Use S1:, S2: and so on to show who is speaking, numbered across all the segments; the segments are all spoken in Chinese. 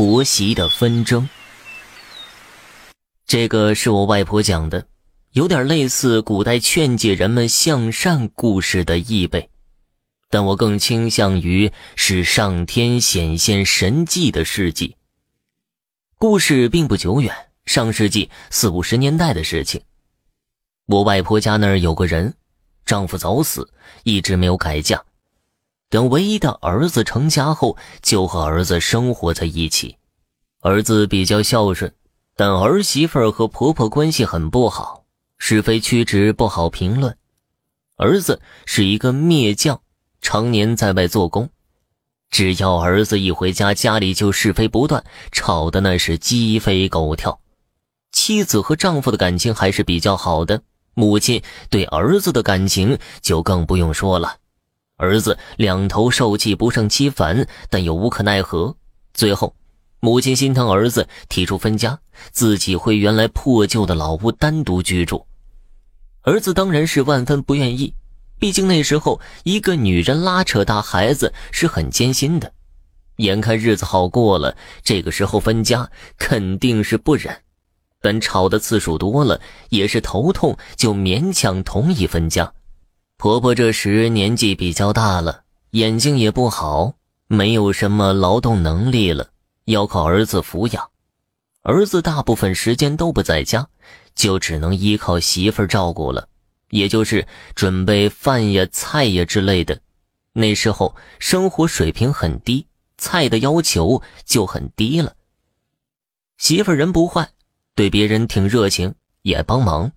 S1: 婆媳的纷争。这个是我外婆讲的，有点类似古代劝诫人们向善故事的意味，但我更倾向于是上天显现神迹的事迹。故事并不久远，上世纪四五十年代的事情。我外婆家那儿有个人，丈夫早死，一直没有改嫁。等唯一的儿子成家后，就和儿子生活在一起。儿子比较孝顺，但儿媳妇和婆婆关系很不好，是非曲直不好评论。儿子是一个篾匠，常年在外做工，只要儿子一回家，家里就是非不断，吵得那是鸡飞狗跳。妻子和丈夫的感情还是比较好的，母亲对儿子的感情就更不用说了。儿子两头受气，不胜其烦，但又无可奈何。最后，母亲心疼儿子，提出分家，自己回原来破旧的老屋单独居住。儿子当然是万分不愿意，毕竟那时候一个女人拉扯大孩子是很艰辛的。眼看日子好过了，这个时候分家肯定是不忍，但吵的次数多了，也是头痛，就勉强同意分家。婆婆这时年纪比较大了，眼睛也不好，没有什么劳动能力了，要靠儿子抚养。儿子大部分时间都不在家，就只能依靠媳妇照顾了，也就是准备饭呀、菜呀之类的。那时候生活水平很低，菜的要求就很低了。媳妇人不坏，对别人挺热情，也帮忙。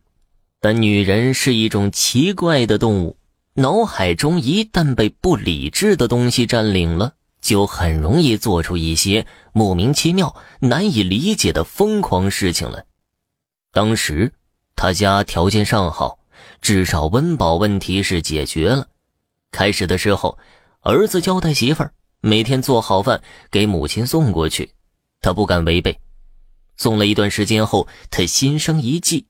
S1: 但女人是一种奇怪的动物，脑海中一旦被不理智的东西占领了，就很容易做出一些莫名其妙、难以理解的疯狂事情来。当时他家条件尚好，至少温饱问题是解决了。开始的时候，儿子交代媳妇儿每天做好饭给母亲送过去，他不敢违背。送了一段时间后，他心生一计。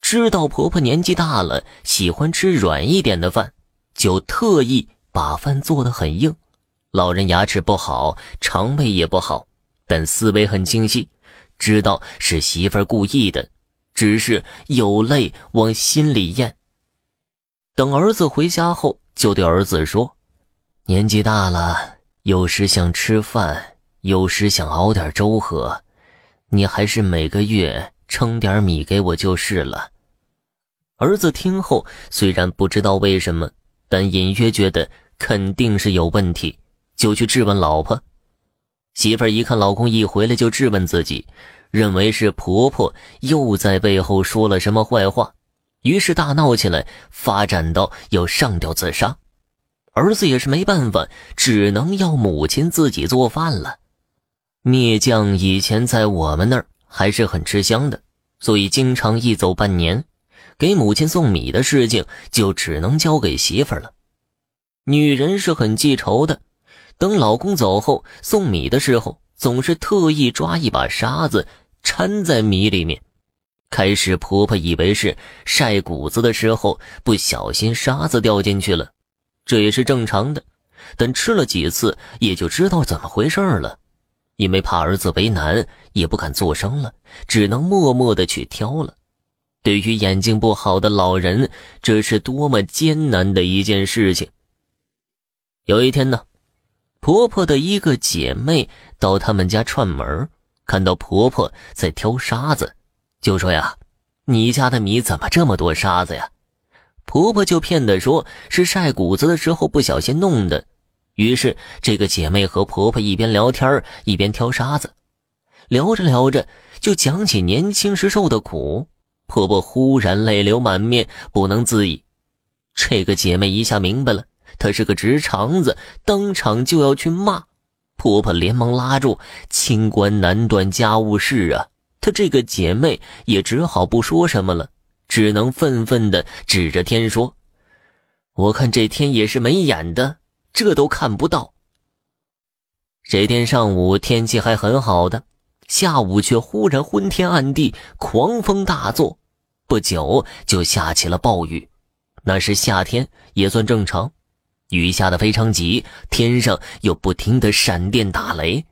S1: 知道婆婆年纪大了，喜欢吃软一点的饭，就特意把饭做得很硬。老人牙齿不好，肠胃也不好，但思维很清晰，知道是媳妇儿故意的，只是有泪往心里咽。等儿子回家后，就对儿子说：“年纪大了，有时想吃饭，有时想熬点粥喝，你还是每个月称点米给我就是了。”儿子听后，虽然不知道为什么，但隐约觉得肯定是有问题，就去质问老婆。媳妇儿一看老公一回来就质问自己，认为是婆婆又在背后说了什么坏话，于是大闹起来，发展到要上吊自杀。儿子也是没办法，只能要母亲自己做饭了。篾匠以前在我们那儿还是很吃香的，所以经常一走半年。给母亲送米的事情就只能交给媳妇儿了。女人是很记仇的，等老公走后送米的时候，总是特意抓一把沙子掺在米里面。开始婆婆以为是晒谷子的时候不小心沙子掉进去了，这也是正常的。等吃了几次也就知道怎么回事了，因为怕儿子为难，也不敢作声了，只能默默的去挑了。对于眼睛不好的老人，这是多么艰难的一件事情。有一天呢，婆婆的一个姐妹到他们家串门，看到婆婆在挑沙子，就说：“呀，你家的米怎么这么多沙子呀？”婆婆就骗的说是晒谷子的时候不小心弄的。于是这个姐妹和婆婆一边聊天一边挑沙子，聊着聊着就讲起年轻时受的苦。婆婆忽然泪流满面，不能自已。这个姐妹一下明白了，她是个直肠子，当场就要去骂。婆婆连忙拉住：“清官难断家务事啊！”她这个姐妹也只好不说什么了，只能愤愤地指着天说：“我看这天也是没眼的，这都看不到。”这天上午天气还很好的。下午却忽然昏天暗地，狂风大作，不久就下起了暴雨。那是夏天，也算正常。雨下得非常急，天上又不停的闪电打雷。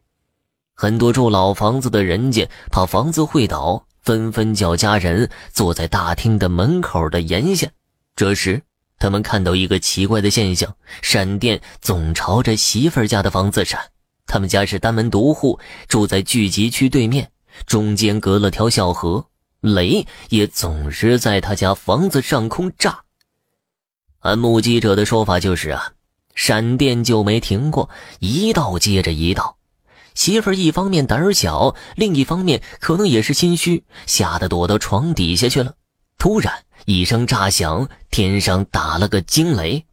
S1: 很多住老房子的人家怕房子会倒，纷纷叫家人坐在大厅的门口的檐下。这时，他们看到一个奇怪的现象：闪电总朝着媳妇儿家的房子闪。他们家是单门独户，住在聚集区对面，中间隔了条小河，雷也总是在他家房子上空炸。按目击者的说法，就是啊，闪电就没停过，一道接着一道。媳妇儿一方面胆小，另一方面可能也是心虚，吓得躲到床底下去了。突然一声炸响，天上打了个惊雷，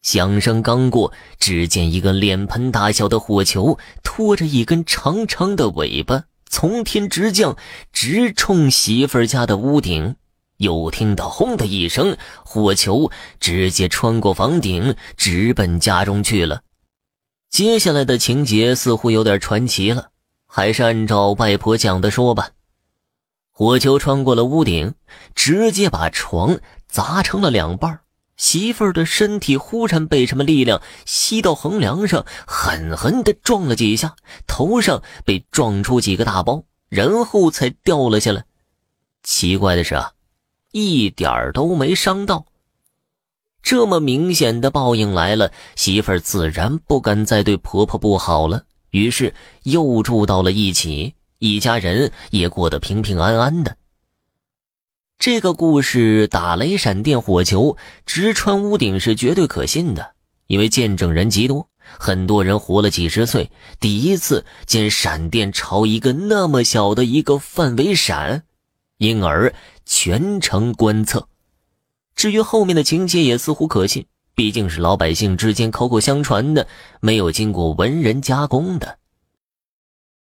S1: 响声刚过，只见一个脸盆大小的火球拖着一根长长的尾巴从天直降，直冲媳妇儿家的屋顶。又听到“轰”的一声，火球直接穿过房顶，直奔家中去了。接下来的情节似乎有点传奇了，还是按照外婆讲的说吧。火球穿过了屋顶，直接把床砸成了两半。媳妇儿的身体忽然被什么力量吸到横梁上，狠狠地撞了几下，头上被撞出几个大包，然后才掉了下来。奇怪的是啊，一点都没伤到。这么明显的报应来了，媳妇儿自然不敢再对婆婆不好了，于是又住到了一起，一家人也过得平平安安的。这个故事打雷闪电火球直穿屋顶是绝对可信的，因为见证人极多，很多人活了几十岁，第一次见闪电朝一个那么小的一个范围闪，因而全程观测。至于后面的情节也似乎可信，毕竟是老百姓之间口口相传的，没有经过文人加工的。